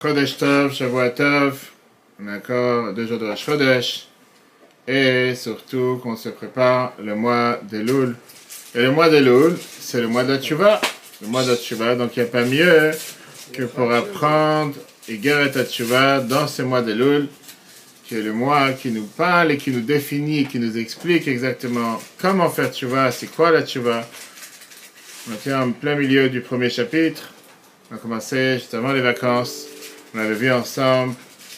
Chodesh Tov, Shavua Tov, encore deux jours de Rosh Chodesh, et surtout qu'on se prépare le mois de Loul. Et le mois de Loul, c'est le mois de Tchouva, le mois de Tchouva, donc il n'y a pas mieux que pour apprendre et Geret Tchouva dans ce mois de Loul, qui est le mois qui nous parle et qui nous définit, qui nous explique exactement comment faire Tchouva, c'est quoi la Tchouva. On était en plein milieu du premier chapitre, on a commencé juste avant les vacances. On avait vu ensemble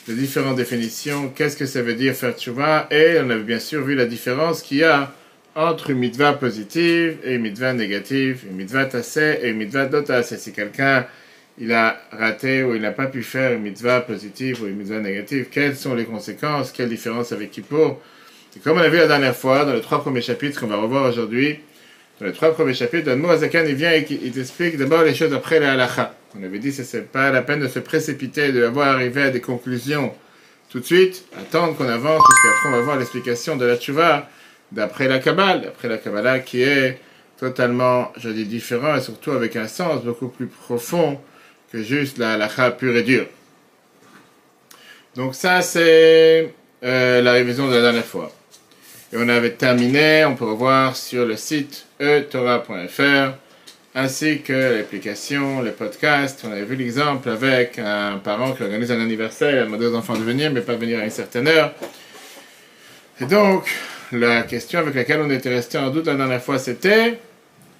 les différentes définitions, qu'est-ce que ça veut dire faire tchouva, et on avait bien sûr vu la différence qu'il y a entre une mitzvah positive et une mitzvah négative, une mitzvah tassé et une mitzvah dotassé. Si quelqu'un il a raté ou il n'a pas pu faire une mitzvah positive ou une mitzvah négative, quelles sont les conséquences, quelle différence avec Kippour? Et comme on a vu la dernière fois, dans les trois premiers chapitres qu'on va revoir aujourd'hui, dans les trois premiers chapitres, Dan Azakan, il vient et il t'explique d'abord les choses après la halacha. On avait dit que ce n'est pas la peine de se précipiter, de avoir arrivé à des conclusions tout de suite, attendre qu'on avance, puisqu'après on va voir l'explication de la tchouva d'après la Kabbale, d'après la Kabbalah qui est totalement, je dis, différent et surtout avec un sens beaucoup plus profond que juste la halacha pure et dure. Donc ça, c'est euh, la révision de la dernière fois. Et on avait terminé, on peut revoir sur le site etora.fr, ainsi que l'application, les podcasts. On avait vu l'exemple avec un parent qui organise un anniversaire, il a demandé aux enfants de venir, mais pas venir à une certaine heure. Et donc, la question avec laquelle on était resté en doute la dernière fois, c'était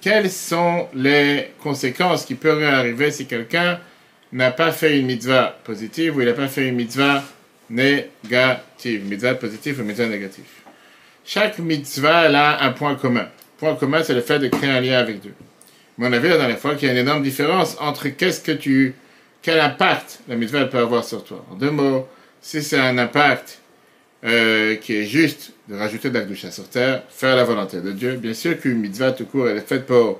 quelles sont les conséquences qui pourraient arriver si quelqu'un n'a pas fait une mitzvah positive ou il n'a pas fait une mitzvah négative, mitzvah positive ou mitzvah négative? Chaque mitzvah elle a un point commun. Le point commun, c'est le fait de créer un lien avec Dieu. Mais on a vu la dernière fois qu'il y a une énorme différence entre qu'est-ce que tu, quel impact la mitzvah peut avoir sur toi. En deux mots, si c'est un impact euh, qui est juste de rajouter de la douche sur terre, faire la volonté de Dieu, bien sûr qu'une mitzvah tout court, elle est faite pour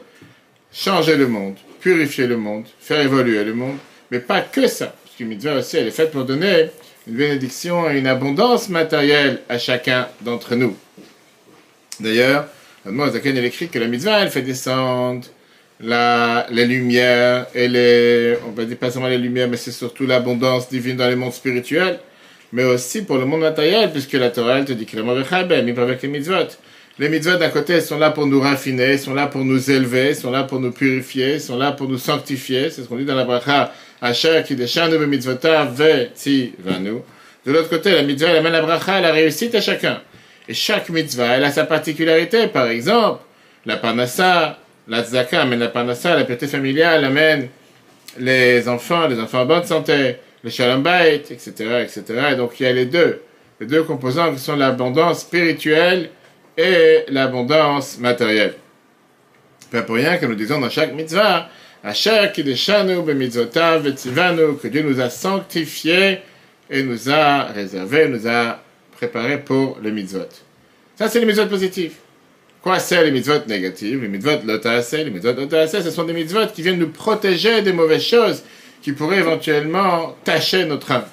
changer le monde, purifier le monde, faire évoluer le monde, mais pas que ça. Parce qu'une mitzvah aussi, elle est faite pour donner une bénédiction et une abondance matérielle à chacun d'entre nous. D'ailleurs, Zaken il écrit que la mitzvah, elle fait descendre la, les lumières et les, on va dire pas seulement les lumières, mais c'est surtout l'abondance divine dans les mondes spirituels, mais aussi pour le monde matériel, puisque la Torah, elle te dit que le pas avec les mitzvot. Les mitzvot, d'un côté, elles sont là pour nous raffiner, sont là pour nous élever, sont là pour nous purifier, sont là pour nous sanctifier. C'est ce qu'on dit dans la bracha, Asher qui déchane de mitzvota ve ti vanu. De l'autre côté, la mitzvah, elle amène la bracha, la réussite à chacun. Et chaque mitzvah, elle a sa particularité. Par exemple, la parnassa, la tzaka amène la parnassa, la piété familiale amène les enfants, les enfants en bonne santé, le shalom bait, etc., etc. Et donc, il y a les deux. Les deux composants qui sont l'abondance spirituelle et l'abondance matérielle. Pas pour rien que nous disons dans chaque mitzvah, b'mitzvotav v'tzivanu, que Dieu nous a sanctifiés et nous a réservé, nous a préparé pour les mitzvot. Ça, c'est les mitzvot positifs. Quoi c'est les mitzvot négatives Les mitzvot lotaase, les mitzvot lotaase, ce sont des mitzvot qui viennent nous protéger des mauvaises choses qui pourraient éventuellement tacher notre âme.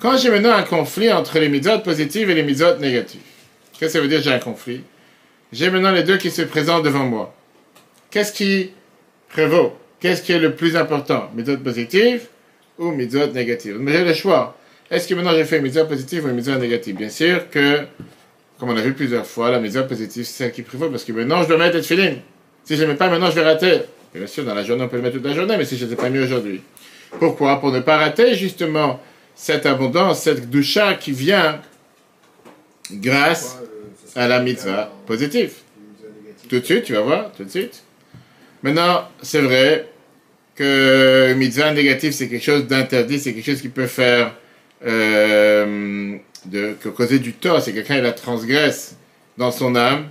Quand j'ai maintenant un conflit entre les mitzvot positives et les mitzvot négatives, qu'est-ce que ça veut dire j'ai un conflit? J'ai maintenant les deux qui se présentent devant moi. Qu'est-ce qui prévaut? Qu'est-ce qui est le plus important? Mitzvot positive ou mitzvot négative Mais j'ai le choix. Est-ce que maintenant j'ai fait une mitzvot positive ou une mitzvot négative Bien sûr que, comme on a vu plusieurs fois, la mitzvot positive c'est celle qui prévaut parce que maintenant je dois mettre filim. Si je ne mets pas maintenant, je vais rater. bien sûr, dans la journée, on peut le mettre toute la journée, mais si je ne sais pas mieux aujourd'hui. Pourquoi? Pour ne pas rater justement cette abondance, cette doucha qui vient grâce à la mitzvah positive. Tout de suite, tu vas voir, tout de suite. Maintenant, c'est vrai que mitzvah négatif, c'est quelque chose d'interdit, c'est quelque chose qui peut faire euh, de, causer du tort, c'est quelqu'un qui la transgresse dans son âme.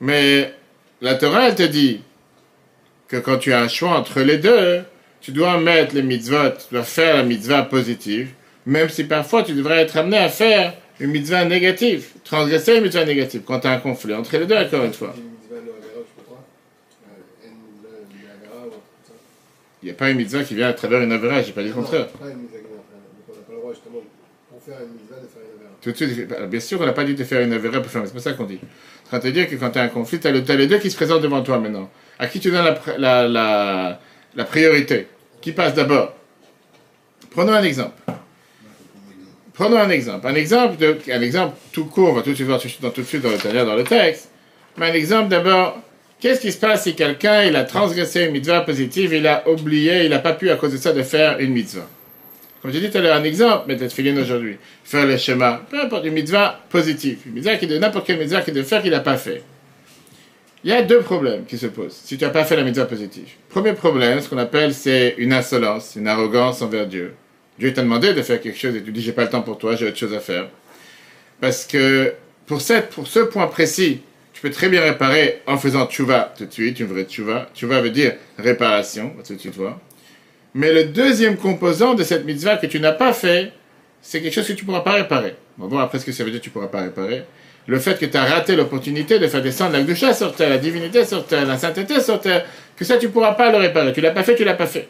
Mais la Torah, elle te dit que quand tu as un choix entre les deux, tu dois mettre les mitzvot, tu dois faire la mitzvah positive, même si parfois tu devrais être amené à faire une mitzvah négative, transgresser une mitzvah négative, quand tu as un conflit entre les deux, encore une fois. Il n'y a pas une mitzvah qui vient à travers une avera, j'ai pas dit le contraire. Suite, bien sûr, on n'a pas dit de faire une avera pour faire, c'est pas ça qu'on dit. En train de dire que quand tu as un conflit, tu as, les deux qui se présentent devant toi maintenant. À qui tu donnes la, la, la, priorité? Qui passe d'abord? Prenons un exemple. Prenons un exemple. Un exemple, de, un exemple tout court, on va tout de suite voir dans, tout de suite dans le dans le texte. Mais un exemple d'abord, qu'est-ce qui se passe si quelqu'un, il a transgressé une mitzvah positive, il a oublié, il n'a pas pu à cause de ça de faire une mitzvah? Comme j'ai dit tout à l'heure, un exemple, mais peut-être aujourd'hui, faire le schéma, peu importe, une mitzvah positive, une mitzvah qui de n'importe quelle mitzvah qui de faire qu'il n'a pas fait. Il y a deux problèmes qui se posent si tu n'as pas fait la mitzvah positive. Premier problème, ce qu'on appelle, c'est une insolence, une arrogance envers Dieu. Dieu t'a demandé de faire quelque chose et tu dis j'ai pas le temps pour toi, j'ai autre chose à faire. Parce que pour, cette, pour ce point précis, tu peux très bien réparer en faisant tchouva tout de suite, une vraie tchouva. Tchouva veut dire réparation, tout de suite voir. Mais le deuxième composant de cette mitzvah que tu n'as pas fait, c'est quelque chose que tu ne pourras pas réparer. On va après ce que ça veut dire tu ne pourras pas réparer. Le fait que tu as raté l'opportunité de faire descendre la gdusha sur terre, la divinité sur terre, la sainteté sur terre, que ça tu ne pourras pas le réparer. Tu l'as pas fait, tu l'as pas fait.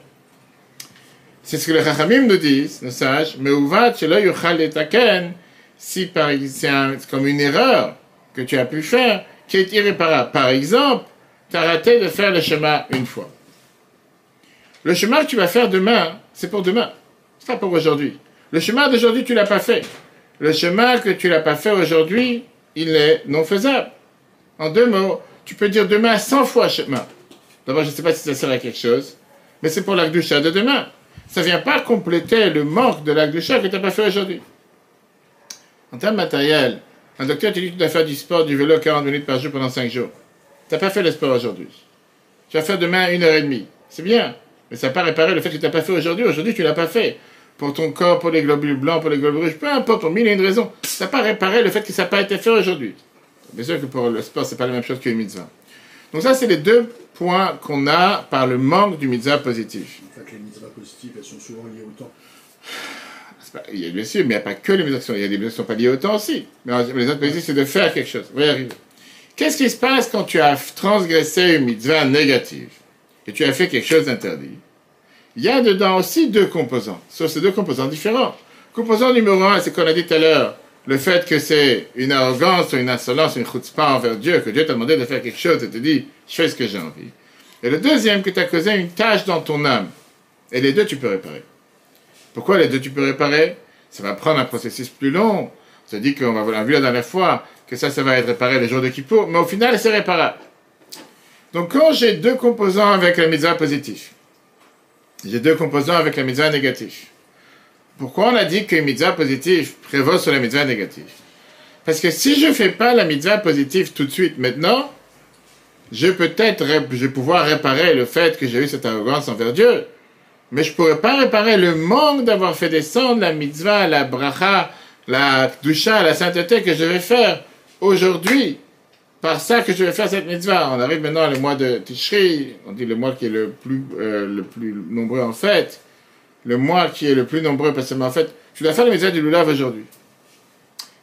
C'est ce que les Chachamim nous disent, nos sages. Mais uvat etaken, si c'est comme une erreur que tu as pu faire, qui est irréparable. Par exemple, tu as raté de faire le chemin une fois. Le chemin que tu vas faire demain, c'est pour demain. C'est pas pour aujourd'hui. Le chemin d'aujourd'hui, tu l'as pas fait. Le chemin que tu l'as pas fait aujourd'hui, il est non faisable. En deux mots, tu peux dire demain 100 fois chemin. D'abord, je ne sais pas si ça sert à quelque chose, mais c'est pour du de demain ça ne vient pas compléter le manque de chair que tu n'as pas fait aujourd'hui. En termes matériels, un docteur te dit que tu dois faire du sport, du vélo 40 minutes par jour pendant 5 jours. Tu n'as pas fait le sport aujourd'hui. Tu vas faire demain une heure et demie. C'est bien. Mais ça n'a pas réparé le fait que tu n'as pas fait aujourd'hui. Aujourd'hui, tu ne l'as pas fait. Pour ton corps, pour les globules blancs, pour les globules rouges, peu importe, pour mille et une raisons. Ça n'a pas réparé le fait que ça n'a pas été fait aujourd'hui. Bien sûr que pour le sport, c'est pas la même chose qu'une mitzvah. Donc ça, c'est les deux points qu'on a par le manque du mitzvah positif. En fait, les mitzvahs positives, elles sont souvent liées au temps. il y a bien sûr, mais il n'y a pas que les mitzvahs. Il y a des mitzvahs qui ne sont pas liées au temps aussi. Mais les autres positifs, c'est de faire quelque chose. Vous arriver. Qu'est-ce qui se passe quand tu as transgressé une mitzvah négative? Et tu as fait quelque chose d'interdit Il y a dedans aussi deux composants. Sauf ces deux composants différents. Composant numéro un, c'est qu'on a dit tout à l'heure, le fait que c'est une arrogance ou une insolence, une chutzpah envers Dieu, que Dieu t'a demandé de faire quelque chose et te dit, je fais ce que j'ai envie. Et le deuxième, que tu as causé une tâche dans ton âme. Et les deux, tu peux réparer. Pourquoi les deux, tu peux réparer? Ça va prendre un processus plus long. On s'est dit qu'on va, on vu la dernière fois, que ça, ça va être réparé les jours de Kippour, mais au final, c'est réparable. Donc, quand j'ai deux composants avec la mitzvah positif, j'ai deux composants avec la mitzvah négatif, pourquoi on a dit qu'une mitzvah positive prévaut sur la mitzvah négative Parce que si je ne fais pas la mitzvah positive tout de suite, maintenant, je peut-être, je vais pouvoir réparer le fait que j'ai eu cette arrogance envers Dieu, mais je pourrais pas réparer le manque d'avoir fait descendre la mitzvah, la bracha, la dusha, la sainteté que je vais faire aujourd'hui. Par ça que je vais faire cette mitzvah. On arrive maintenant au mois de Tishri, on dit le mois qui est le plus, euh, le plus nombreux en fait le mois qui est le plus nombreux, parce que en fait, je dois faire le métier du lulav aujourd'hui.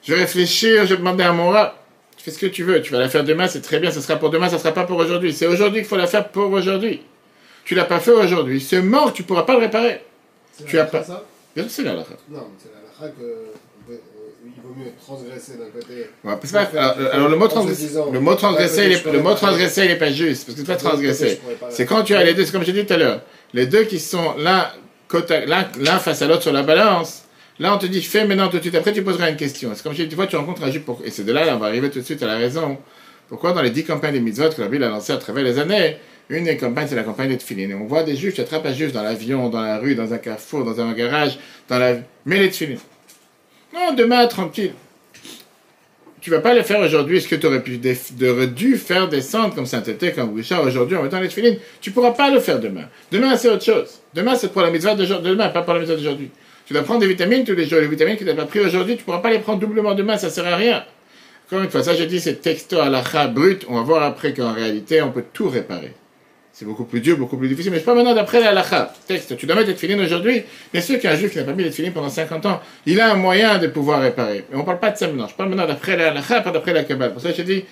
Je vais réfléchir, je vais demander à mon rat, tu fais ce que tu veux, tu vas la faire demain, c'est très bien, ça sera pour demain, ça sera pas pour aujourd'hui. C'est aujourd'hui qu'il faut la faire pour aujourd'hui. Tu l'as pas fait aujourd'hui. Ce manque, tu pourras pas le réparer. Tu as pas. Ça? Bien sûr, c'est la Non, c'est la que euh, il vaut mieux transgresser d'un côté. alors, le mot, le mot transgresser, il le mot transgresser, il n'est pas juste, parce que c'est pas transgresser. C'est quand tu as les deux, c'est comme j'ai dit tout à l'heure, les deux qui sont là l'un face à l'autre sur la balance, là on te dit fais maintenant tout de suite, après tu poseras une question. C'est comme si tu vois, tu rencontres un juif, et c'est de là, on va arriver tout de suite à la raison. Pourquoi dans les dix campagnes des mitzvot que la Bible a lancées à travers les années, une des campagnes c'est la campagne des tefillin. Et on voit des juifs, tu attrapes un juif dans l'avion, dans la rue, dans un carrefour, dans un garage, dans la... Mais les tefillin. Non, demain, tranquille. Tu vas pas le faire aujourd'hui, ce que tu aurais pu dû faire descendre comme sainteté, comme Bouchard aujourd'hui en mettant les tefillin. Tu pourras pas le faire demain. Demain, c'est autre chose. Demain, c'est pour la mitzvah de demain, pas pour la mitzvah d'aujourd'hui. Tu dois prendre des vitamines tous les jours. Les vitamines que tu n'as pas pris aujourd'hui, tu pourras pas les prendre doublement demain, ça sert à rien. Encore une fois, ça je dis, c'est texto halakha brut. On va voir après qu'en réalité, on peut tout réparer. C'est beaucoup plus dur, beaucoup plus difficile. Mais je parle maintenant d'après la Texte, tu dois mettre des filines aujourd'hui. Bien sûr qu'un juif qui n'a pas mis des filines pendant 50 ans, il a un moyen de pouvoir réparer. Mais on ne parle pas de ça maintenant. Je parle maintenant d'après la pas d'après la Kabbalah. Pour ça, je dis,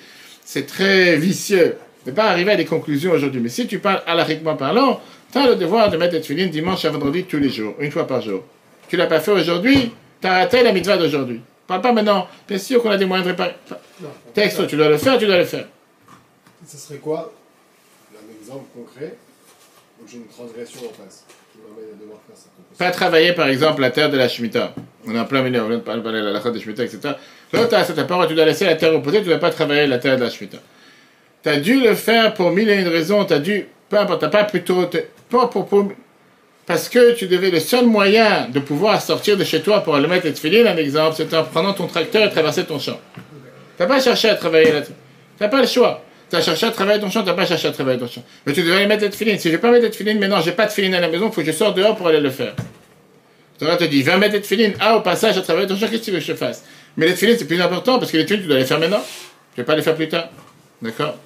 c'est très vicieux de ne pas arriver à des conclusions aujourd'hui. Mais si tu parles halachiquement parlant, tu as le devoir de mettre des filines dimanche à vendredi tous les jours, une fois par jour. Tu l'as pas fait aujourd'hui, tu as raté la mitzvah d'aujourd'hui. Parle pas maintenant. Bien sûr qu'on a des moyens de réparer? Texte, tu dois le faire, tu dois le faire. Ce serait quoi? Concret Donc j'ai une transgression en face qui m'amène devoir faire ça. Pas travailler, par exemple, la terre de la Shemitah. On est en plein milieu, on vient de parler de la lacha de Shemitah, etc. Là, tu as cette parole, tu dois laisser la terre reposer, tu ne dois pas travailler la terre de la Shemitah. Tu as dû le faire pour mille et une raisons, tu as dû, peu importe, tu pas plutôt, pas pour, parce que tu devais, le seul moyen de pouvoir sortir de chez toi pour aller mettre les tefillin, un exemple, c'est en prenant ton tracteur et traverser ton champ. Tu n'as pas cherché à travailler là Tu n'as pas le choix. Tu as cherché à travailler ton champ, tu n'as pas cherché à travailler ton champ. Mais tu aller mettre les tefillin. Si je ne vais pas mettre les tefillin, mais non, j'ai pas de tefillin à la maison, il faut que je sorte dehors pour aller le faire. Torah te dit, va mettre les tefillin. Ah, au passage, à travailler ton champ, qu'est-ce que tu veux que je fasse? Mais les tefillin, c'est plus important parce que les tefillin, tu dois les faire maintenant. Tu ne vais pas les faire plus tard. D'accord?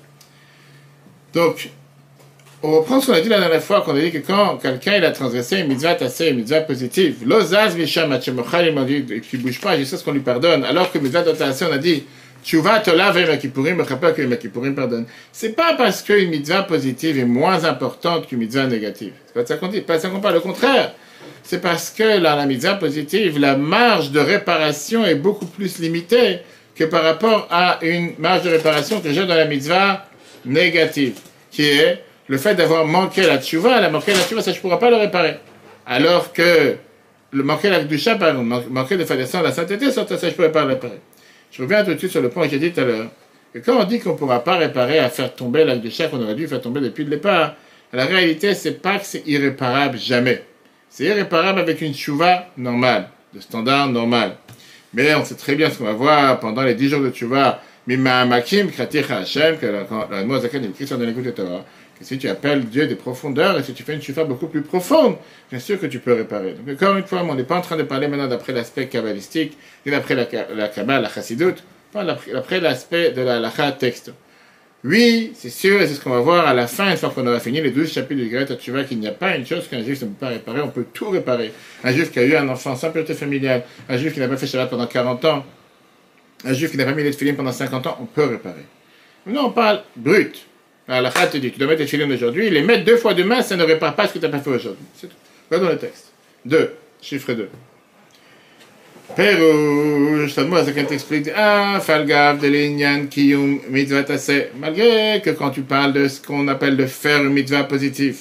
Donc, on reprend ce qu'on a dit la dernière fois, qu'on a dit que quand quelqu'un il a transgressé une mitzvah tassée, une mitzvah positive, achemochal, il m'a dit qu'il bouge pas, je sais ce qu'on lui pardonne, alors que mitzvah tassée, on a dit, te laver, ma kippourim, rappelle que pardonne. C'est pas parce qu'une mitzvah positive est moins importante qu'une mitzvah négative. C'est pas ça qu'on dit, pas ça qu'on parle, au contraire. C'est parce que dans la mitzvah positive, la marge de réparation est beaucoup plus limitée que par rapport à une marge de réparation que j'ai dans la mitzvah négative, qui est le fait d'avoir manqué la tchouva, la manqué la tchouva, ça je ne pourrai pas le réparer. Alors que le manquer la doucha, par exemple, man- manquer de faire descendre la sainteté, ça, ça je ne pourrais pas le réparer. Je reviens tout de suite sur le point que j'ai dit tout à l'heure. Que quand on dit qu'on ne pourra pas réparer à faire tomber la doucha qu'on aurait dû faire tomber depuis le départ, la réalité, c'est pas que c'est irréparable jamais. C'est irréparable avec une tchouva normale, de standard normal. Mais on sait très bien ce qu'on va voir pendant les 10 jours de tchouva. Mima Makim, Kratir Hashem, que la, Mozakan est écrit sur l'écoute de Torah, que si tu appelles Dieu des profondeurs et si tu fais une tchouva beaucoup plus profonde, bien sûr que tu peux réparer. Donc, encore une fois, on n'est pas en train de parler maintenant d'après l'aspect kabbalistique, ni d'après la, la la Chassidut, pas d'après l'aspect de la lacha texte. Oui, c'est sûr, et c'est ce qu'on va voir à la fin, une fois qu'on aura fini les 12 chapitres du Greta Tchouva, qu'il n'y a pas une chose qu'un juif ne peut pas réparer, on peut tout réparer. Un juif qui a eu un enfant sans pureté familiale, un juif qui n'a pas fait Shabbat pendant 40 ans, un juif qui n'a pas mis les tefillin pendant 50 ans, on peut réparer. Maintenant, on parle brut. La te dit, tu dois mettre les tefillin aujourd'hui, les mettre deux fois demain, ça ne répare pas ce que tu n'as pas fait aujourd'hui. C'est tout. Regardons le texte. 2, chiffre 2. Pérouge, Talmud Azaken t'explique, ah, falgav de l'inyan kiyum mitzvah tasseh. Malgré que quand tu parles de ce qu'on appelle de faire une mitzvah positive,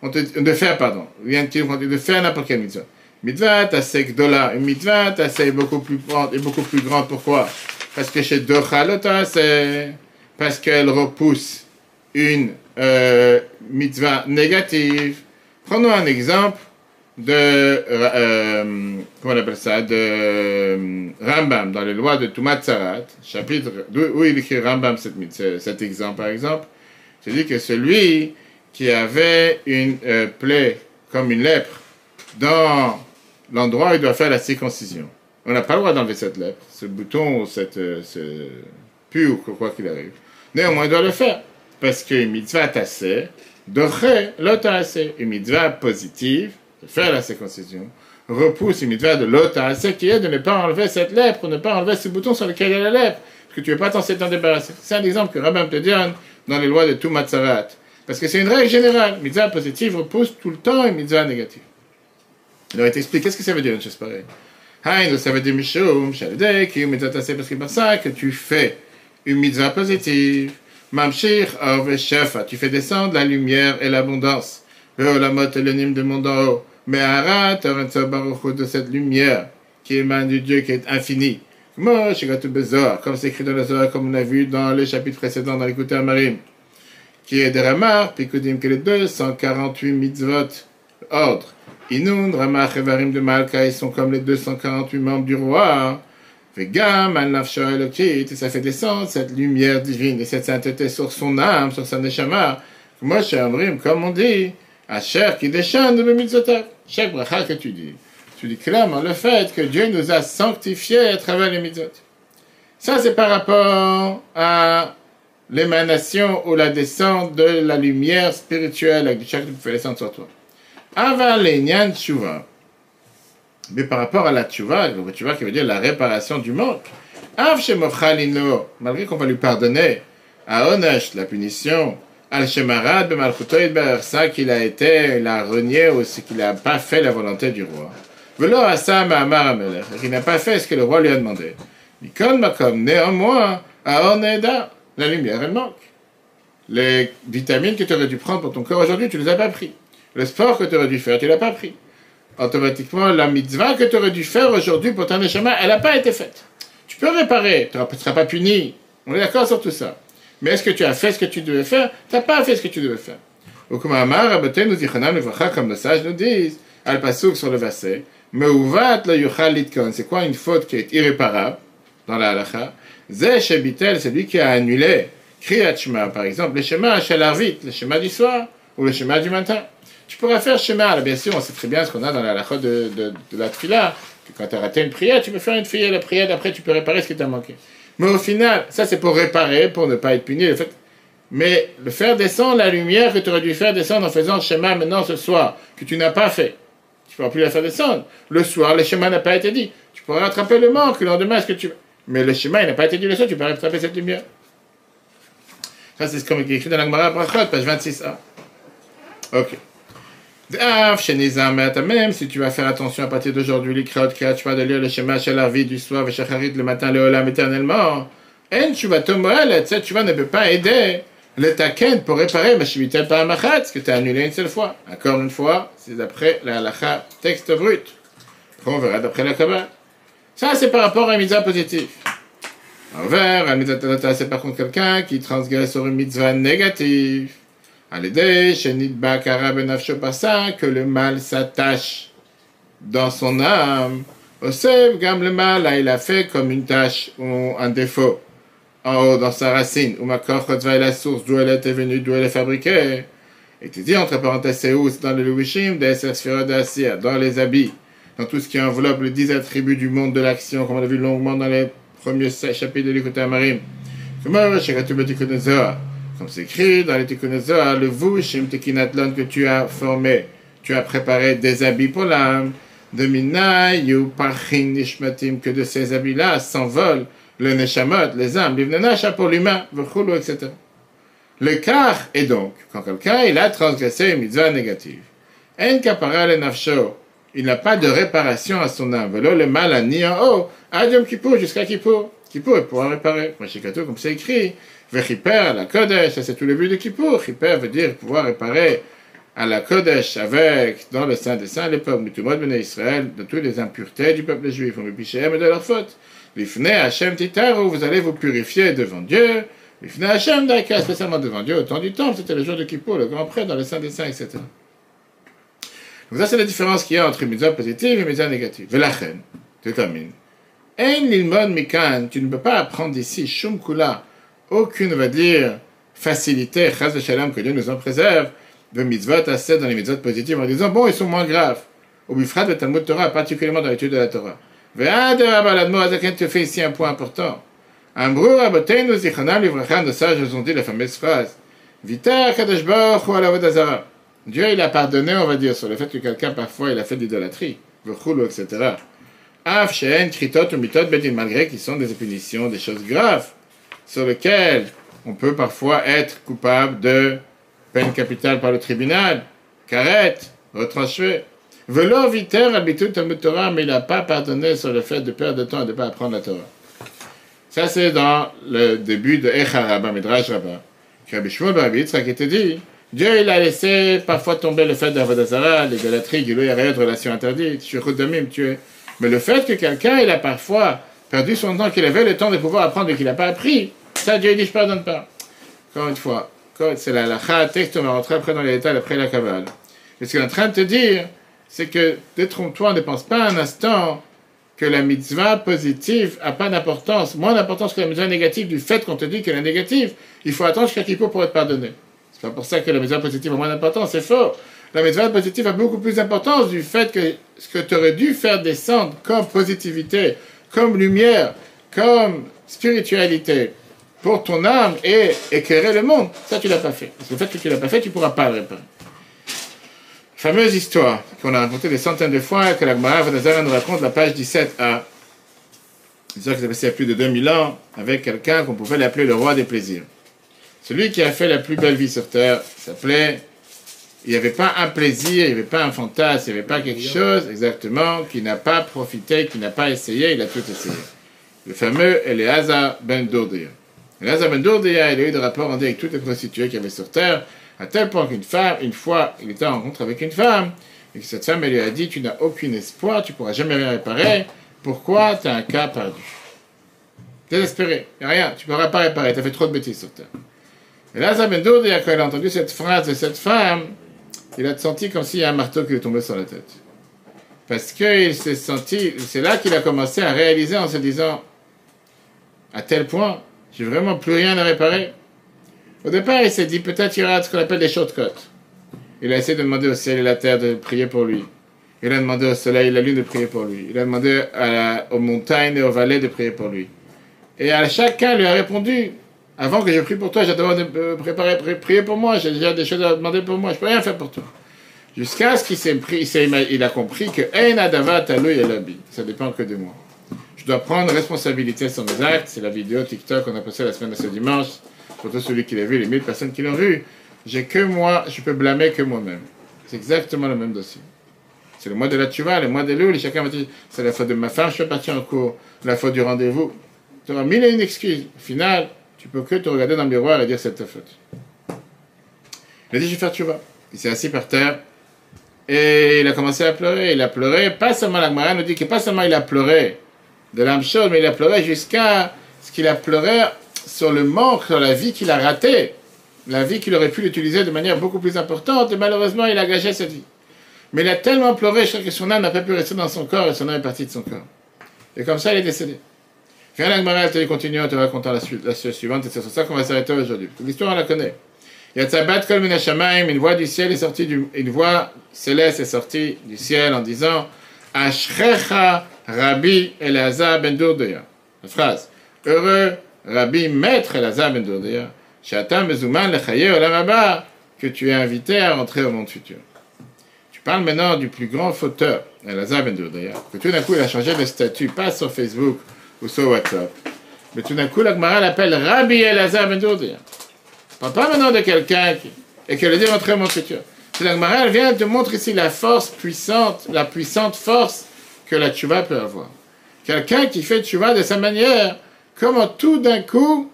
on te, de faire, pardon, de faire n'importe quelle mitzvah. Mitzvah tasseh gdola, une mitzvah tasseh est beaucoup plus grande, est beaucoup plus grande, pourquoi? Parce que chez Dochalota, c'est parce qu'elle repousse une euh, mitzvah négative. Prenons un exemple de, euh, comment on appelle ça, de euh, Rambam, dans les lois de Tumat Sarat, chapitre, où il écrit Rambam cet, ce- cet exemple, par exemple, c'est dit que celui qui avait une euh, plaie comme une lèpre dans l'endroit où il doit faire la circoncision. On n'a pas le droit d'enlever cette lèpre, ce bouton, ou cette, euh, ce pu ou quoi qu'il arrive. Néanmoins, il doit le faire. Parce qu'une mitzvah tassée, d'ocher l'otassé, une mitzvah positive, de faire la circoncision, repousse une mitzvah de l'otassé qui est de ne pas enlever cette lèpre, ne pas enlever ce bouton sur lequel il y a la lèpre. Parce que tu ne veux pas t'en débarrasser. C'est un exemple que Rabbin te donne dans les lois de tout Matzarat. Parce que c'est une règle générale. Mitzvah positive repousse tout le temps une mitzvah négative. Alors, il t'explique, qu'est-ce que ça veut dire une chose pareille? Hein, ça veut dire Mishum, tassé, parce que pour ça que tu fais une mitzvah positive. Mamshir, Ove Shefa, tu fais descendre la lumière et l'abondance. la mot et le nim de monde en haut. Mais Arat, de cette lumière qui émane du Dieu qui est infini. Comme c'est écrit dans le Zohar, comme on a vu dans les chapitres précédents dans l'écouter Marim, qui est des Ramar, Pikudim, que les 248 mitzvot, ordre. Inun, Ramar, Evarim de Malka, ils sont comme les 248 membres du roi. Et ça fait descendre cette lumière divine et cette sainteté sur son âme, sur sa neshama. Moi, chez Amrim, comme on dit, Asher qui déchante de mitzvotav. Chaque bracha que tu dis, tu dis clairement le fait que Dieu nous a sanctifiés à travers les mitzvot. Ça, c'est par rapport à l'émanation ou la descente de la lumière spirituelle avec chaque fait descendre sur toi. Aval Nyan Tshuva. Mais par rapport à la le Tshuva qui veut dire la réparation du manque, malgré qu'on va lui pardonner, à Onesh, la punition, Al Shemarad Bemalchutoid ça qu'il a été, il a renié ce qu'il n'a pas fait la volonté du roi. Velo Asam Amar il n'a pas fait ce que le roi lui a demandé. Mikol Makom, néanmoins, à Oneda, la lumière, elle manque. Les vitamines que tu aurais dû prendre pour ton corps aujourd'hui, tu ne les as pas pris. Le sport que tu aurais dû faire, tu ne l'as pas pris. Automatiquement, la mitzvah que tu aurais dû faire aujourd'hui pour ton échama, elle n'a pas été faite. Tu peux réparer, tu ne seras pas puni. On est d'accord sur tout ça. Mais est-ce que tu as fait ce que tu devais faire? Tu n'as pas fait ce que tu devais faire. Ou comme Amar, Rabbeinu Levracha, comme le sage nous disent, al pasuk sur le verset, Meuvat la yuchal. C'est quoi une faute qui est irréparable dans la halacha? Zeh shebitel, c'est lui qui a annulé Kriyat Shema, par exemple, le schéma Shel Arvit, le schéma du soir ou le schéma du matin. Tu pourrais faire schéma. Là, bien sûr, on sait très bien ce qu'on a dans la halacha de, de, la tfila. Que quand tu as raté une prière, tu peux faire une prière, la prière d'après, tu peux réparer ce qui t'a manqué. Mais au final, ça c'est pour réparer, pour ne pas être puni. Le fait mais le faire descendre la lumière que tu aurais dû faire descendre en faisant le schéma maintenant ce soir, que tu n'as pas fait, tu ne pourras plus la faire descendre. Le soir, le schéma n'a pas été dit. Tu pourras rattraper le manque le lendemain, ce que tu Mais le schéma, il n'a pas été dit le soir, tu peux rattraper cette lumière. Ça, c'est ce qu'on écrit dans la Gemara Brachot, page 26a. Ok. Même si tu vas faire attention à partir d'aujourd'hui, les créotes, créotes, de lire le schéma la vie du soir, et le matin, le holam éternellement. En tu vas te tu vas ne peut pas aider le taken pour réparer ma chivitel par machat, ce que tu as annulé une seule fois. Encore une fois, c'est d'après la halakha, texte brut. On verra d'après la Kabbalah. Ça, c'est par rapport à une mitzvah positive. Envers, un mitzvah c'est par contre quelqu'un qui transgresse sur une mitzvah négative. Ça, que le mal s'attache dans son âme. Au gam le mal, il a fait comme une tâche ou un défaut en haut dans sa racine, ou ma est la source d'où elle était venue, d'où elle est fabriquée. Et tu dis entre parenthèses, c'est où? C'est dans le d'Assia, dans les habits, dans tout ce qui enveloppe les dix attributs du monde de l'action, comme on a vu longuement dans les premiers chapitres de l'Écoute Marim. Comme c'est écrit dans les le Vushim Tekinatlon que tu as formé, tu as préparé des habits pour l'âme, de Minay ou Parchin Nishmatim, que de ces habits-là s'envolent le neshamot, les âmes, l'ivnenacha pour l'humain, etc. Le car est donc, quand quelqu'un il a transgressé une mitzvah négative, en kapara le nafsho, il n'a pas de réparation à son âme, le mal a ni en haut, Yom Kippour jusqu'à Kippour. Kippour, il pourra réparer. Machikato, comme c'est écrit, Vechiper, la Kodesh, ça c'est tout le but de Kippour. Chiper veut dire pouvoir réparer à la Kodesh avec, dans le Saint des Saints à l'époque, Mutumot Ben Israël, de toutes les impuretés du peuple juif, on et de leurs fautes. L'ifne Hashem Titaru, vous allez vous purifier devant Dieu. L'ifne Hashem Daika, spécialement devant Dieu, au temps du temple, c'était le jour de Kippour, le grand prêtre dans le Saint des Saints, etc. Donc ça, c'est la différence qu'il y a entre mitzvah positive et mitzvah négative. Velachen, tu termines. En lilmon mikan, tu ne peux pas apprendre d'ici, shum kula, aucune, on va dire, facilité, de que Dieu nous en préserve, de mitzvot assez dans les mitzvot positives, en disant, bon, ils sont moins graves. Au bifrat de Talmud Torah, particulierne dans l'étude de la Torah. Zaken te fait ici un point important. Ambrou Rabbeinu Zichonam Livracha, nos sages nous ont dit la fameuse phrase Vita Kadosh Baruch Hu Dieu il a pardonné, on va dire, sur le fait que quelqu'un parfois il a fait d'idolâtrie, etc. Af Sheen Kritot ou Mitot Bedin, malgré qu'ils sont des punitions, des choses graves, sur lesquelles on peut parfois être coupable de peine capitale par le tribunal, carette, retranché. Velo viter habitud Talmud Torah, mais il n'a pas pardonné sur le fait de perdre de temps et de ne pas apprendre la Torah. Ça, c'est dans le début de Echarabba, Midrash Rabba. Rabbi Shmuel Rabbi qui était dit, Dieu, il a laissé parfois tomber le fait d'Avodazara, l'idolâtrie, Gilou rien de relation interdite, Shurudamim, tuer. Mais le fait que quelqu'un, il a parfois perdu son temps, qu'il avait le temps de pouvoir apprendre et qu'il n'a pas appris, Dieu, dit, je pardonne pas. Encore une fois, c'est la lacha, texte, on va rentrer après dans les détails, après la cabale. Et ce qu'il est en train de te dire, c'est que, détrompe-toi, ne pense pas un instant que la mitzvah positive n'a pas d'importance, moins d'importance que la mitzvah négative du fait qu'on te dit qu'elle est négative. Il faut attendre jusqu'à Kippour pour être pardonné. C'est pas pour ça que la mitzvah positive a moins d'importance, c'est faux. La mitzvah positive a beaucoup plus d'importance du fait que ce que tu aurais dû faire descendre comme positivité, comme lumière, comme spiritualité pour ton âme et éclairer le monde, ça tu l'as pas fait. Parce que le fait que tu l'as pas fait, tu pourras pas le réparer fameuse histoire qu'on a racontée des centaines de fois, que la Gemara nous raconte la page 17a. Une histoire qui s'est passée il y a plus de 2000 ans avec quelqu'un qu'on pouvait l'appeler le roi des plaisirs. Celui qui a fait la plus belle vie sur terre s'appelait. Il n'y avait pas un plaisir, il n'y avait pas un fantasme, il n'y avait pas quelque chose exactement qui n'a pas profité, qui n'a pas essayé, il a tout essayé. Le fameux Eleazar ben Dodir. Là, Ben Dourdia, il a eu des rapports avec toutes les prostituées qu'il y avait sur terre, à tel point qu'une femme, une fois, il était en rencontre avec une femme, et que cette femme, elle lui a dit, tu n'as aucun espoir, tu pourras jamais rien réparer, pourquoi tu as un cas perdu? Désespéré, rien, tu ne pourras pas réparer, tu as fait trop de bêtises sur terre. Et là, Ben Dourdia, quand il a entendu cette phrase de cette femme, il a senti comme s'il y a un marteau qui lui tombait sur la tête. Parce qu'il s'est senti, c'est là qu'il a commencé à réaliser en se disant, à tel point, j'ai vraiment plus rien à réparer. Au départ, il s'est dit peut-être il y aura ce qu'on appelle des shortcuts. Il a essayé de demander au ciel et la terre de prier pour lui. Il a demandé au soleil et la lune de prier pour lui. Il a demandé aux montagnes et aux vallées de prier pour lui. Et à chacun lui a répondu Avant que je prie pour toi, j'ai demandé de préparer, prier pour moi. J'ai déjà des choses à demander pour moi. Je peux rien faire pour toi. Jusqu'à ce qu'il s'est pris, il, a compris que Ça dépend que de moi. Dois prendre responsabilité sur mes actes. C'est la vidéo TikTok qu'on a passé la semaine de ce dimanche. Surtout celui qui l'a vu, les 1000 personnes qui l'ont vu. J'ai que moi, je peux blâmer que moi-même. C'est exactement le même dossier. C'est le mois de la tuva, le mois de l'eau, chacun va dire c'est la faute de ma femme, je suis partir en cours, la faute du rendez-vous. Tu auras mille et une excuses. Au final, tu peux que te regarder dans le miroir et dire c'est ta faute. Il a dit je vais faire tuva. Il s'est assis par terre, et il a commencé à pleurer. Il a pleuré, pas seulement la Gemara nous dit que pas seulement il a pleuré de l'âme mais il a pleuré jusqu'à ce qu'il a pleuré sur le manque, sur la vie qu'il a ratée. La vie qu'il aurait pu l'utiliser de manière beaucoup plus importante, et malheureusement il a gâché cette vie. Mais il a tellement pleuré, je crois que son âme n'a pas pu rester dans son corps, et son âme est partie de son corps. Et comme ça, il est décédé. La Gemara te continue en te racontant la suite, la suite suivante, et c'est sur ça qu'on va s'arrêter aujourd'hui. L'histoire, on la connaît. Yatzabat kol une voix du ciel est sortie une voix céleste est sortie du ciel en disant Ashrecha Rabbi Elazar ben Dourdeya. La phrase Heureux Rabbi Maître Elazar ben Dourdeya, Shatam Bezuman Lechaye Olamaba, que tu es invité à entrer au monde futur. Tu parles maintenant du plus grand fauteur, Elazar ben Dourdeya, que tout d'un coup il a changé de statut, pas sur Facebook ou sur WhatsApp, mais tout d'un coup la Gemara l'appelle Rabbi Elazar ben Dourdeya parle pas maintenant de quelqu'un qui, et qui le dit rentrer mon futur. C'est la elle vient te montrer ici la force puissante, la puissante force que la tuva peut avoir. Quelqu'un qui fait tuva de sa manière, comment tout d'un coup,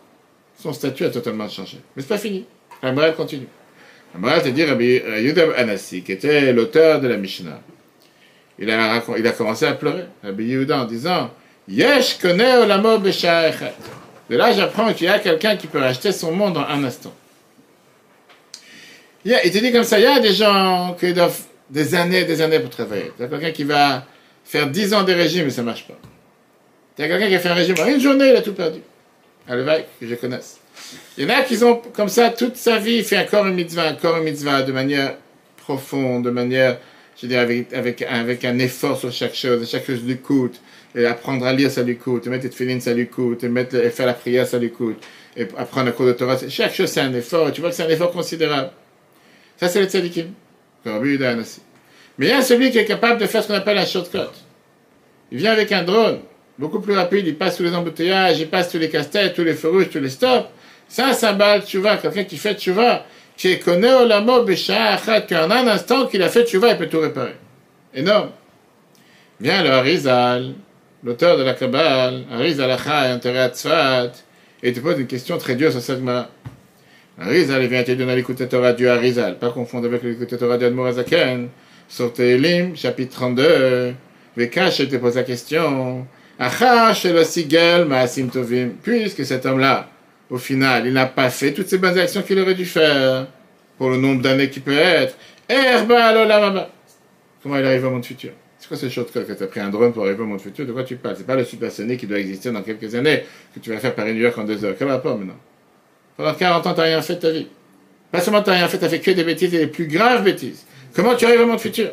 son statut a totalement changé. Mais c'est pas fini. Elle continue. La te dit Rabbi Yudah Anassi, qui était l'auteur de la Mishnah. Il a, commencé à pleurer, Rabbi Yehuda, en disant Yesh connaît olamo de là, j'apprends qu'il y a quelqu'un qui peut racheter son monde en un instant. Il, te dit comme ça, il y a des gens qui doivent des années et des années pour travailler. Il y a quelqu'un qui va faire 10 ans de régime et ça ne marche pas. Il y a quelqu'un qui a fait un régime en une journée, il a tout perdu. À l'évêque, que je connaisse. Il y en a qui ont, comme ça, toute sa vie, fait encore une mitzvah, encore une mitzvah, de manière profonde, de manière, je veux avec, avec, avec un effort sur chaque chose, chaque chose lui coûte et apprendre à lire, ça lui coûte, et mettre les filines, ça lui coûte, et, mettre, et faire la prière, ça lui coûte, et apprendre le cours de Torah, chaque chose c'est un effort, et tu vois que c'est un effort considérable. Ça c'est le tzadikim, aussi. Mais il y a celui qui est capable de faire ce qu'on appelle un shortcut. Il vient avec un drone, beaucoup plus rapide, il passe tous les embouteillages, il passe tous les casse-têtes, tous les feux rouges, tous les stops. Un symbole, tu vois, quelqu'un qui fait vois, qui connaît au lamo qu'en un instant qu'il a fait vois, il peut tout réparer. Énorme. Vient le Harizal, l'auteur de la Kabbale, Ariz Alacha et intérêt à Tzfat, et te pose une question très dure sur cette Gemara. Arizal, il vient te donner l'écoute Torah du Arizal, pas confondre avec l'écoute Torah du Admorazaken, sur Tehilim, chapitre 32, Vekash, te pose la question, Achash le Sigel Maasim Tovim, puisque cet homme-là, au final, il n'a pas fait toutes ces bonnes actions qu'il aurait dû faire, pour le nombre d'années qu'il peut être, Erba Alolamaba. Comment il arrive au monde futur? C'est quoi ce shortcut que tu as pris un drone pour arriver au monde futur De quoi tu parles? C'est pas le supersonique qui doit exister dans quelques années que tu vas faire Paris-New York en deux heures. Quel rapport maintenant? Pendant 40 ans, tu rien fait de ta vie. Pas seulement tu rien fait, tu fait que des bêtises et les plus graves bêtises. Comment tu arrives au monde futur?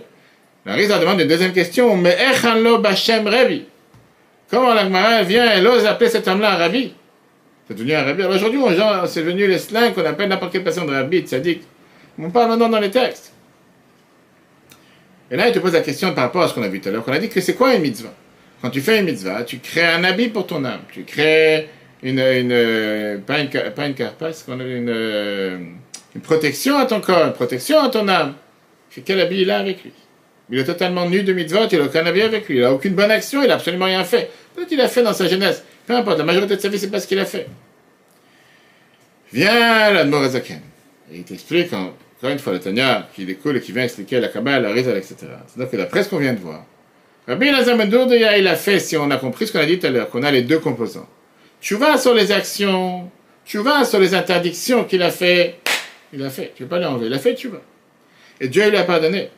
La Risa demande une deuxième question. Mais Echanlo Bashem Rabbi Comment la vient et ose appeler cet homme-là un rabbi? C'est devenu un rabbi. Alors aujourd'hui, c'est devenu les slang qu'on appelle n'importe quelle personne de rabbi, dit. On parle maintenant dans les textes. Et là, il te pose la question par rapport à ce qu'on a vu tout à l'heure, qu'on a dit que c'est quoi une mitzvah? Quand tu fais une mitzvah, tu crées un habit pour ton âme, tu crées une, une pas une, pas une carapace, une, une protection à ton corps, une protection à ton âme. Quel habit il a avec lui Il est totalement nu de mitzvah, il n'a aucun habit avec lui, il n'a aucune bonne action, il n'a absolument rien fait. Peut-être qu'il a fait dans sa jeunesse, peu importe, la majorité de sa vie, c'est pas ce qu'il a fait. Vient l'Admor Azaken. Et il t'explique, en- encore une fois, le Tanya, qui découle et qui vient expliquer la Kabbalah, la Rizal, etc. C'est-à-dire que d'après ce qu'on vient de voir, Rabbi ben Doudaya, il a fait, si on a compris ce qu'on a dit tout à l'heure, qu'on a les deux composants. Tu vas sur les actions, tu vas sur les interdictions qu'il a fait, il a fait, tu ne veux pas les enlever, il a fait, tu vas. Et Dieu lui a pardonné.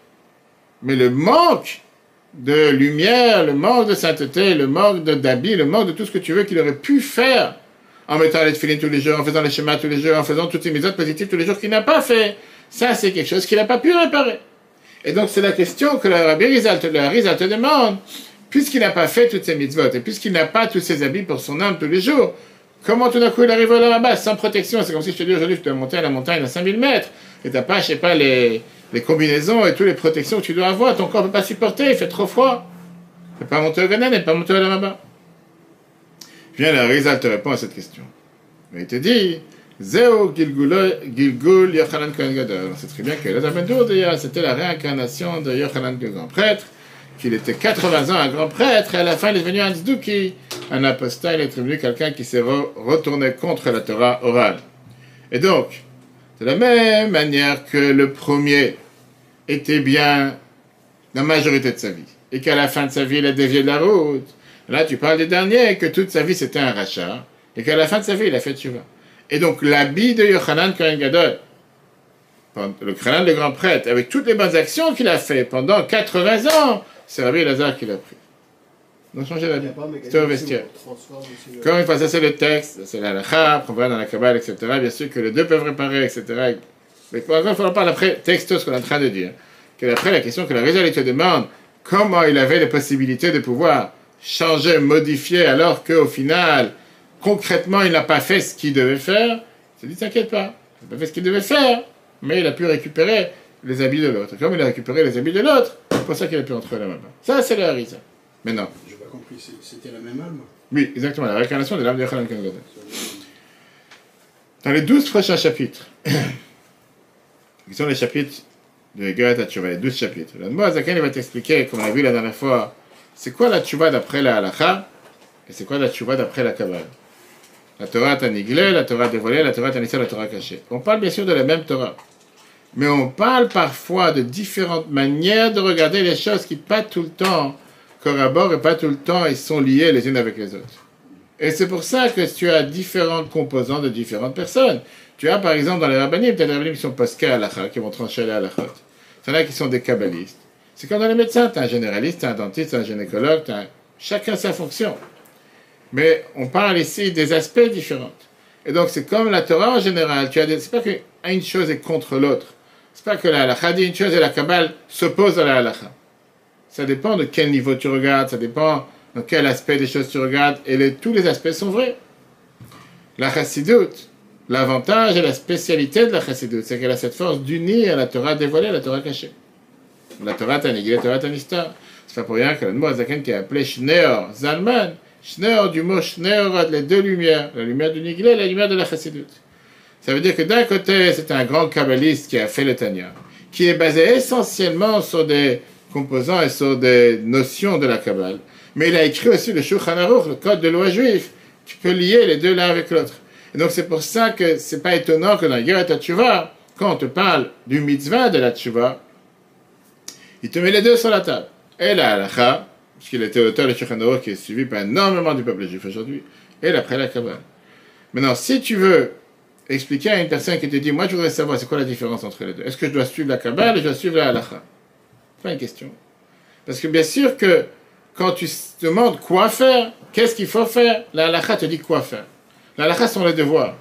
Mais le manque de lumière, le manque de sainteté, le manque d'habits, le manque de tout ce que tu veux qu'il aurait pu faire en mettant les filines tous les jours, en faisant les schémas tous les jours, en faisant toutes ces méthodes positives tous les jours qu'il n'a pas fait. Ça, c'est quelque chose qu'il n'a pas pu réparer. Et donc, c'est la question que le Rabbi Rizal te, demande, puisqu'il n'a pas fait toutes ces mitzvot, et puisqu'il n'a pas tous ses habits pour son âme tous les jours, comment tout d'un coup il arrive là-bas sans protection? C'est comme si je te dis aujourd'hui, tu dois monter à la montagne à 5000 mètres, et t'as pas, je sais pas, les, les combinaisons et toutes les protections que tu dois avoir, ton corps ne peut pas supporter, il fait trop froid. Tu ne pas monter au Ganen, et pas monter au là-bas. Viens, le Rizal te répond à cette question. Mais il te dit, Gilgulo- Gilgul Yochanan Kohen Gadol. On sait très bien que ben Doudaya, c'était la réincarnation de Yochanan, le grand prêtre, qu'il était 80 ans un grand prêtre, et à la fin il est devenu un tzduki, un apostat, il est devenu quelqu'un qui s'est re- retourné contre la Torah orale. Et donc, de la même manière que le premier était bien la majorité de sa vie, et qu'à la fin de sa vie il a dévié de la route, là tu parles des derniers, que toute sa vie c'était un rachat, et qu'à la fin de sa vie il a fait tchouva. Et donc l'habit de Yochanan Kohen Gadol, le crâne de grand prêtre, avec toutes les bonnes actions qu'il a fait pendant 80 ans, c'est Rabbi Lazare qui l'a pris. Donc changer Il n'y d'habit. C'était au vestiaire. le- Encore une fois, ça c'est le texte, c'est la voit dans la Kabbalah, etc. Bien sûr que les deux peuvent réparer, etc. Mais une fois, on parle après, texto, ce qu'on est en train de dire. Que après, la question que la te demande, comment il avait les possibilités de pouvoir changer, modifier, alors qu'au final, concrètement, il n'a pas fait ce qu'il devait faire, il s'est dit, t'inquiète pas, il n'a pas fait ce qu'il devait faire, mais il a pu récupérer les habits de l'autre. Comme il a récupéré les habits de l'autre, c'est pour ça qu'il a pu entrer là-bas. Ça, c'est la Rizal. Maintenant, J'ai pas compris, c'était la même âme oui, exactement, la réincarnation de l'âme de Yochanan. Dans les douze prochains chapitres, qui sont les chapitres de Gerat HaTshuva, les douze chapitres, le Zaken va t'expliquer, comme on a vu la dernière fois, c'est quoi la Tshuva d'après la Halacha, et c'est quoi la Tshuva d'après la Kabbalah. La Torah Taniglé, la Torah dévoilée, la Torah Tanissé, la Torah cachée. On parle bien sûr de la même Torah, mais on parle parfois de différentes manières de regarder les choses qui pas tout le temps corroborent et pas tout le temps ils sont liés les unes avec les autres. Et c'est pour ça que tu as différentes composants de différentes personnes. Tu as par exemple dans les rabbinim, tu as des rabbinim qui sont posqués à l'achar, qui vont trancher les halachot. Tu en as qui sont des kabbalistes. C'est comme dans les médecins, tu as un généraliste, tu as un dentiste, as un gynécologue, t'as un- chacun sa fonction. Mais on parle ici des aspects différents. Et donc c'est comme la Torah en général, tu as c'est pas qu'une chose est contre l'autre. C'est pas que la halakha dit une chose et la kabbale s'oppose à la halakha. Ça dépend de quel niveau tu regardes, ça dépend dans quel aspect des choses tu regardes, et tous les aspects sont vrais. La chassidoute, l'avantage et la spécialité de la chassidoute, c'est qu'elle a cette force d'unir la Torah dévoilée à la Torah cachée. La Torah Tanigil, la Torah Tanistar. C'est pas pour rien que le mot Azaken qui est appelé Shneor Zalman, Shneor du mot Shneor, les deux lumières, la lumière du Nigilé et la lumière de la chassidoute. Ça veut dire que d'un côté, c'est un grand kabbaliste qui a fait le Tanya, qui est basé essentiellement sur des composants et sur des notions de la Kabbale. Mais il a écrit aussi le Shulchan Aruch, le code de loi juif, qui peut lier les deux l'un avec l'autre. Et donc c'est pour ça que c'est pas étonnant que dans Gerat HaTshuva, quand on te parle du mitzvah de la Tshuva, il te met les deux sur la table. Et la halakha, puisqu'il était auteur du Shulchan qui est suivi par énormément du peuple juif aujourd'hui, et après la Kabbale. Maintenant, si tu veux expliquer à une personne qui te dit, moi je voudrais savoir c'est quoi la différence entre les deux? Est-ce que je dois suivre la Kabbale ou je dois suivre la halakha? Pas une question. Parce que bien sûr que quand tu s- demandes quoi faire, qu'est-ce qu'il faut faire, la halakha te dit quoi faire. La halakha sont les devoirs.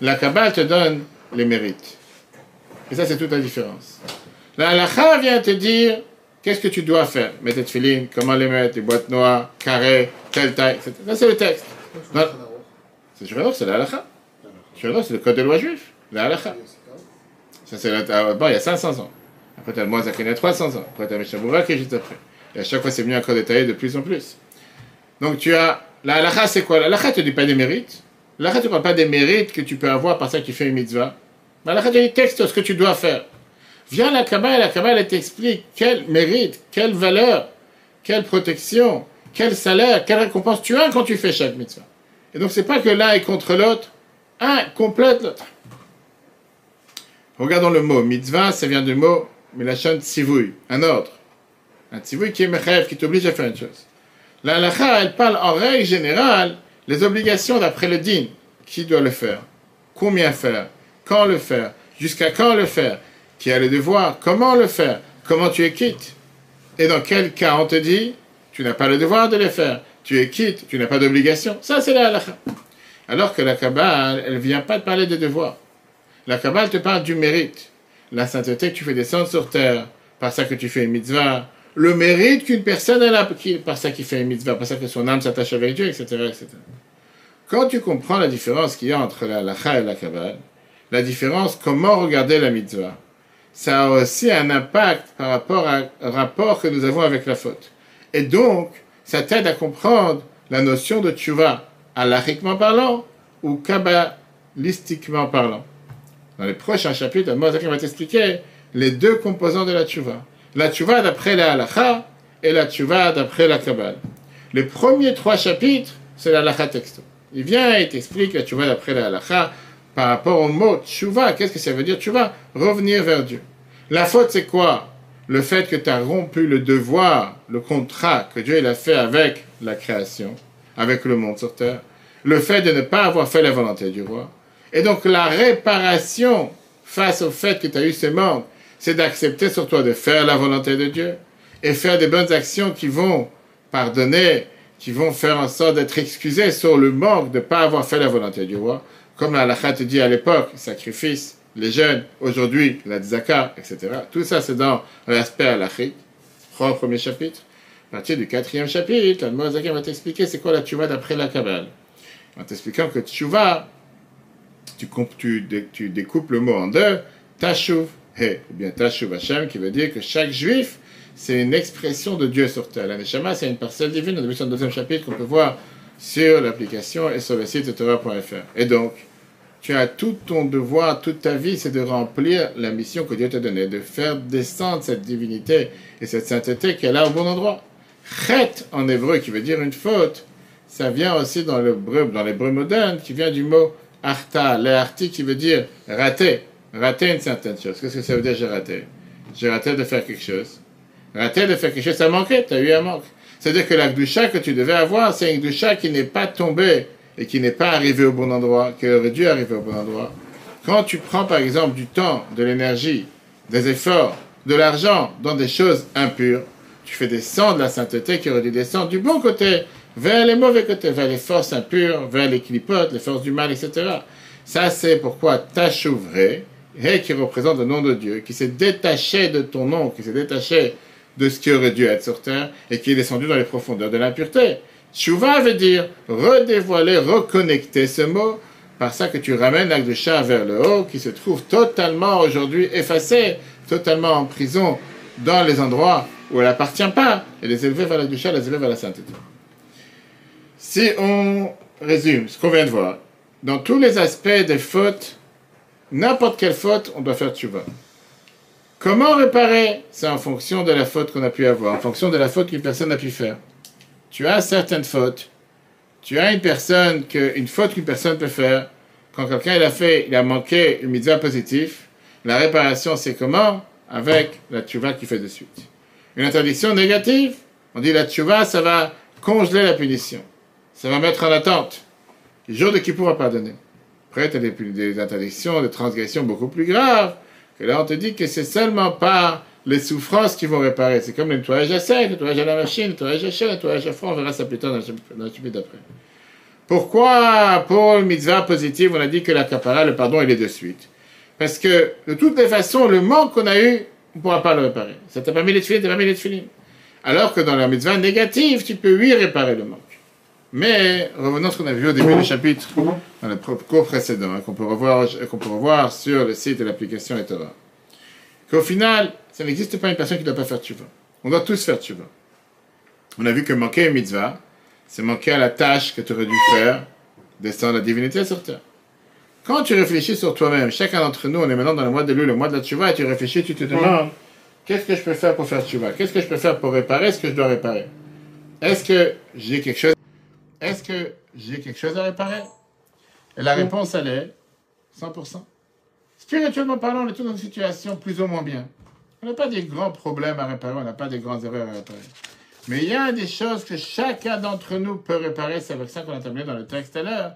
La Kabbale te donne les mérites. Et ça, c'est toute la différence. La halakha vient te dire qu'est-ce que tu dois faire? Mettre tes tefilines, comment les mettre, les boîtes noires, carrées, telle taille, etc. Ça, c'est le texte. Non. C'est Shulchan c'est la halakha. Shulchan c'est le code de loi juif. La halakha. Ça, c'est la- bon, il y a 500 ans. Après, tu as le Moazaken, il y a 300 ans. Après, tu as Meshabura qui est juste après. Et à chaque fois, c'est venu encore détaillé de plus en plus. Donc, tu as. La halakha, c'est quoi? La halakha ne te dit pas des mérites. La halakha ne parle pas des mérites que tu peux avoir par ça que tu fais une mitzvah. La halakha te dit texte ce que tu dois faire. Viens la Kabbalah, la Kabbalah elle t'explique quel mérite, quelle valeur, quelle protection, quel salaire, quelle récompense tu as quand tu fais chaque mitzvah. Et donc, c'est pas que l'un est contre l'autre Un complète l'autre. Regardons le mot. Mitzvah, ça vient du mot Milachon Tzivui, un ordre. Un Tzivui qui est Mechaev, qui t'oblige à faire une chose. La halakha, elle parle en règle générale les obligations d'après le din. Qui doit le faire? Combien faire? Quand le faire? Jusqu'à quand le faire? Qui a le devoir? Comment le faire? Comment tu es quitte? Et dans quel cas on te dit Tu n'as pas le devoir de le faire? Tu es quitte, tu n'as pas d'obligation. Ça, c'est la halakha. Alors que la Kabbale, elle ne vient pas te parler des devoirs. La Kabbale te parle du mérite. La sainteté que tu fais descendre sur terre, par ça que tu fais une mitzvah. Le mérite qu'une personne a, par ça qu'il fait une mitzvah, par ça que son âme s'attache avec Dieu, etc., etc. Quand tu comprends la différence qu'il y a entre la lacha et la Kabbale, la différence, comment regarder la mitzvah, ça a aussi un impact par rapport au rapport que nous avons avec la faute. Et donc, ça t'aide à comprendre la notion de tchouva, alachiquement parlant ou kabbalistiquement parlant. Dans les prochains chapitres, Moshe va t'expliquer les deux composants de la tchouva. La tchouva d'après la halacha et la tchouva d'après la kabbale. Les premiers trois chapitres, c'est la halacha texto. Il vient et t'explique la tchouva d'après la halacha par rapport au mot tchouva. Qu'est-ce que ça veut dire tchouva Revenir vers Dieu. La faute, c'est quoi? Le fait que tu as rompu le devoir, le contrat que Dieu il a fait avec la création, avec le monde sur terre. Le fait de ne pas avoir fait la volonté du roi. Et donc la réparation face au fait que tu as eu ce manque, c'est d'accepter sur toi de faire la volonté de Dieu et faire des bonnes actions qui vont pardonner, qui vont faire en sorte d'être excusé sur le manque de ne pas avoir fait la volonté du roi. Comme la te dit à l'époque, sacrifice, les jeunes, aujourd'hui, la tzaka, etc. Tout ça, c'est dans l'aspect halachique, premier chapitre. À partir du quatrième chapitre, le Mozaka va t'expliquer c'est quoi la tchouva d'après la Kabbale. En t'expliquant que tchouva, tu, tu, découpes le mot en deux, tashuv he, ou bien tashuv Hashem, qui veut dire que chaque juif, c'est une expression de Dieu sur terre. La Neshama, c'est une parcelle divine, on a vu le deuxième chapitre qu'on peut voir sur l'application et sur le site Torah.fr. Et donc, tu as tout ton devoir, toute ta vie, c'est de remplir la mission que Dieu t'a donnée, de faire descendre cette divinité et cette sainteté est là au bon endroit. Chet en hébreu, qui veut dire une faute, ça vient aussi dans l'hébreu, dans l'hébreu moderne, qui vient du mot arta, l'arti qui veut dire rater, rater une certaine chose. Qu'est-ce que ça veut dire j'ai raté? J'ai raté de faire quelque chose. Rater de faire quelque chose, ça manquait, tu as eu un manque. C'est-à-dire que la gdusha que tu devais avoir, c'est une gdusha qui n'est pas tombée et qui n'est pas arrivée au bon endroit, qui aurait dû arriver au bon endroit. Quand tu prends par exemple du temps, de l'énergie, des efforts, de l'argent dans des choses impures, tu fais descendre la sainteté qui aurait dû descendre du bon côté vers les mauvais côtés, vers les forces impures, vers les clipotes, les forces du mal, etc. Ça, c'est pourquoi Tachouvré, qui représente le nom de Dieu, qui s'est détaché de ton nom, qui s'est détaché de ce qui aurait dû être sur terre et qui est descendu dans les profondeurs de l'impureté. Tchouva veut dire redévoiler, reconnecter ce mot, par ça que tu ramènes chat vers le haut, qui se trouve totalement aujourd'hui effacé, totalement en prison dans les endroits où elle n'appartient pas, et les élever vers chat, les élever vers la sainteté. Si on résume ce qu'on vient de voir, dans tous les aspects des fautes, n'importe quelle faute, on doit faire tchouva. Comment réparer? C'est en fonction de la faute qu'on a pu avoir, en fonction de la faute qu'une personne a pu faire. Tu as certaines fautes. Tu as une personne que, une faute qu'une personne peut faire. Quand quelqu'un il a fait, il a manqué une mitzvah positive, la réparation c'est comment? Avec la tchouva qui fait de suite. Une interdiction négative, on dit la tchouva, ça va congeler la punition ça va mettre en attente. Le jour de Kippour va pardonner. Après, tu as des, interdictions, des transgressions beaucoup plus graves. Que là, on te dit que c'est seulement par les souffrances qui vont réparer. C'est comme le nettoyage à sec, le nettoyage à la machine, le nettoyage à chaud, le nettoyage à froid. On verra ça plus tard dans le chapitre d'après. Pourquoi, pour le mitzvah positive, on a dit que la kapara, le pardon, il est de suite? Parce que, de toutes les façons, le manque qu'on a eu, on ne pourra pas le réparer. Ça t'a pas mis les tu t'as pas mis les Alors que dans la mitzvah négative, tu peux, oui, réparer le manque. Mais revenons à ce qu'on a vu au début du chapitre, dans le cours précédent, hein, qu'on peut, revoir, qu'on peut revoir sur le site de l'application Etora. Qu'au final, ça n'existe pas une personne qui ne doit pas faire tchouva. On doit tous faire tchouva. On a vu que manquer une mitzvah, c'est manquer à la tâche que tu aurais dû faire, descendre la divinité sur terre. Quand tu réfléchis sur toi-même, chacun d'entre nous, on est maintenant dans le mois de l'eau, le mois de la tchouva, et tu réfléchis, tu te demandes, qu'est-ce que je peux faire pour faire tchouva? Qu'est-ce que je peux faire pour réparer? Ce que je dois réparer? Est-ce que j'ai quelque chose est-ce que j'ai quelque chose à réparer? Et la réponse, elle est 100%. Spirituellement parlant, on est tous dans une situation plus ou moins bien. On n'a pas des grands problèmes à réparer, on n'a pas des grandes erreurs à réparer. Mais il y a des choses que chacun d'entre nous peut réparer, c'est avec ça qu'on a terminé dans le texte à l'heure,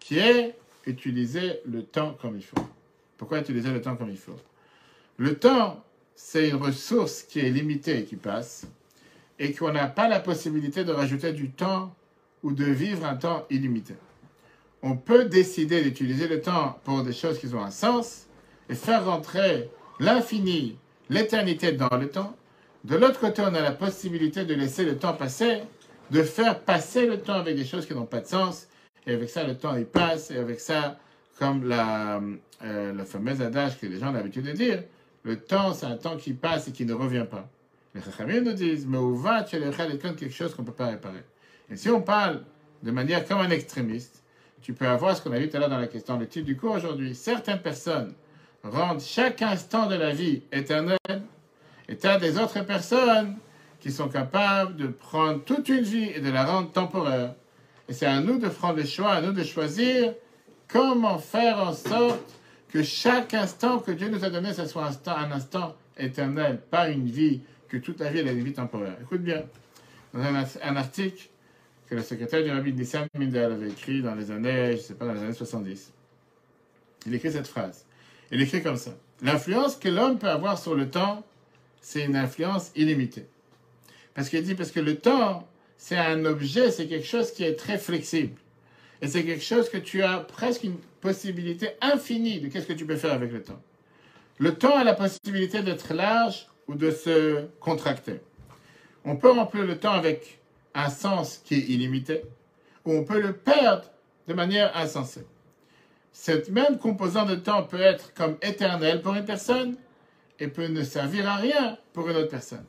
qui est utiliser le temps comme il faut. Pourquoi utiliser le temps comme il faut? Le temps, c'est une ressource qui est limitée et qui passe, et qu'on n'a pas la possibilité de rajouter du temps ou de vivre un temps illimité. On peut décider d'utiliser le temps pour des choses qui ont un sens et faire rentrer l'infini, l'éternité dans le temps. De l'autre côté, on a la possibilité de laisser le temps passer, de faire passer le temps avec des choses qui n'ont pas de sens. Et avec ça, le temps, il passe. Et avec ça, comme la, euh, le fameux adage que les gens ont l'habitude de dire, le temps, c'est un temps qui passe et qui ne revient pas. Les Chachamim nous disent, mais où va tu quelque chose qu'on ne peut pas réparer? Et si on parle de manière comme un extrémiste, tu peux avoir ce qu'on a vu tout à l'heure dans la question, le titre du cours aujourd'hui. Certaines personnes rendent chaque instant de la vie éternel, et tu as des autres personnes qui sont capables de prendre toute une vie et de la rendre temporaire. Et c'est à nous de prendre le choix, à nous de choisir comment faire en sorte que chaque instant que Dieu nous a donné, ce soit un instant éternel, pas une vie, que toute la vie est une vie temporaire. Écoute bien, dans un article que le secrétaire du rabbi Nissan Mindel avait écrit dans les années, je sais pas, dans les années 70. Il écrit cette phrase. Il écrit comme ça. L'influence que l'homme peut avoir sur le temps, c'est une influence illimitée. Parce qu'il dit, parce que le temps, c'est un objet, c'est quelque chose qui est très flexible. Et c'est quelque chose que tu as presque une possibilité infinie de qu'est-ce que tu peux faire avec le temps. Le temps a la possibilité d'être large ou de se contracter. On peut remplir le temps avec un sens qui est illimité, ou on peut le perdre de manière insensée. Cette même composante de temps peut être comme éternelle pour une personne et peut ne servir à rien pour une autre personne.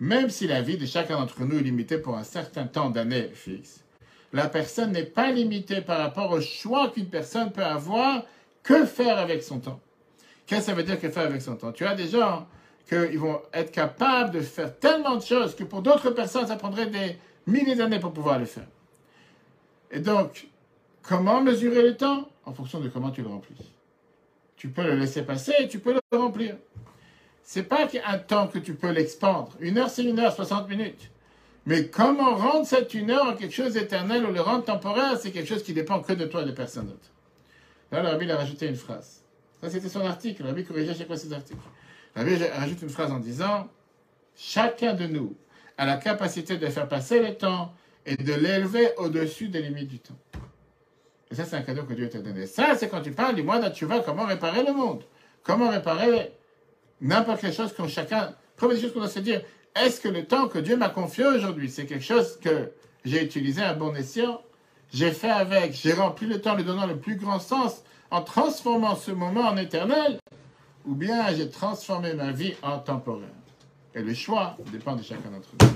Même si la vie de chacun d'entre nous est limitée pour un certain temps d'années fixe, la personne n'est pas limitée par rapport au choix qu'une personne peut avoir que faire avec son temps. Qu'est-ce que ça veut dire que faire avec son temps? Tu as des gens qu'ils vont être capables de faire tellement de choses que pour d'autres personnes, ça prendrait des milliers d'années pour pouvoir le faire. Et donc, comment mesurer le temps En fonction de comment tu le remplis. Tu peux le laisser passer et tu peux le remplir. C'est pas un temps que tu peux l'expandre. Une heure, c'est une heure, 60 minutes. Mais comment rendre cette une heure en quelque chose d'éternel ou le rendre temporaire, c'est quelque chose qui dépend que de toi et de personne d'autre. Là, le rabbi a rajouté une phrase. Ça, c'était son article. Le rabbi corrigeait chaque fois ses articles. Le rabbi rajoute une phrase en disant Chacun de nous a la capacité de faire passer le temps et de l'élever au-dessus des limites du temps. Et ça, c'est un cadeau que Dieu t'a donné. Ça, c'est quand tu parles du mois vas comment réparer le monde. Comment réparer n'importe quelle chose que chacun. Première chose qu'on doit se dire, est-ce que le temps que Dieu m'a confié aujourd'hui, c'est quelque chose que j'ai utilisé à bon escient? J'ai fait avec, j'ai rempli le temps, lui donnant le plus grand sens en transformant ce moment en éternel? Ou bien j'ai transformé ma vie en temporaire? Et le choix dépend de chacun d'entre nous.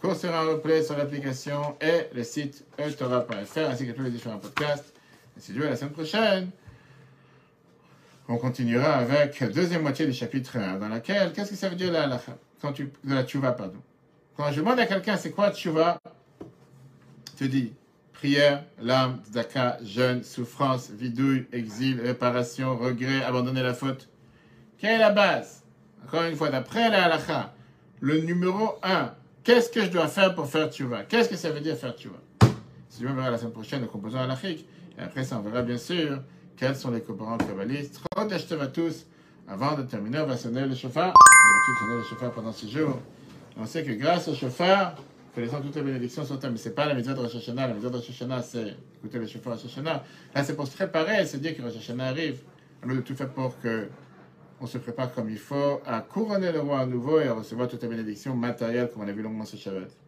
Cours sera replay sur l'application et le site etora.fr ainsi que tous les différents podcasts. Et si Dieu, la semaine prochaine, on continuera avec la deuxième moitié du chapitre 1, dans laquelle, qu'est-ce que ça veut dire la quand tu, de la tchouva, pardon? Quand je demande à quelqu'un c'est quoi tchouva, tu dis prière, larmes, zaka, jeûne, souffrance, vidouille, exil, réparation, regret, abandonner la faute. Quelle est la base? Encore une fois, d'après la halakha, le numéro 1, qu'est-ce que je dois faire pour faire tchouva? Qu'est-ce que ça veut dire faire tchouva? Si Dieu verra la semaine prochaine le composant halachique, et après ça, on verra bien sûr quels sont les composants kabbalistes. Chodesh à tous. Avant de terminer, on va sonner le chauffard. On va sonner le chauffard pendant six jours. On sait que grâce au chauffard, connaissant toutes les bénédictions sont mais c'est pas la méthode de Rosh Hashanah. La méthode de Rosh Hashanah, c'est écouter le chauffard Rosh Hashanah. Là, c'est pour se préparer et se dire que Rosh Hashanah arrive. On de tout faire pour que on se prépare comme il faut à couronner le roi à nouveau et à recevoir toutes les bénédictions matérielles comme on a vu longuement ce Shabbat.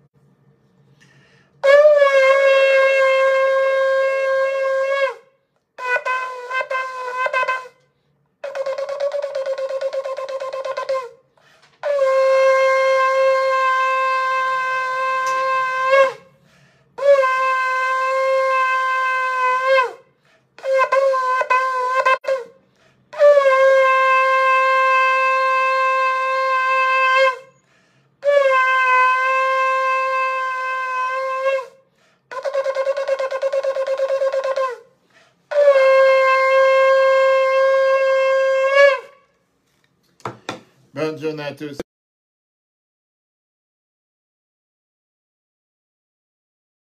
Journée à tous.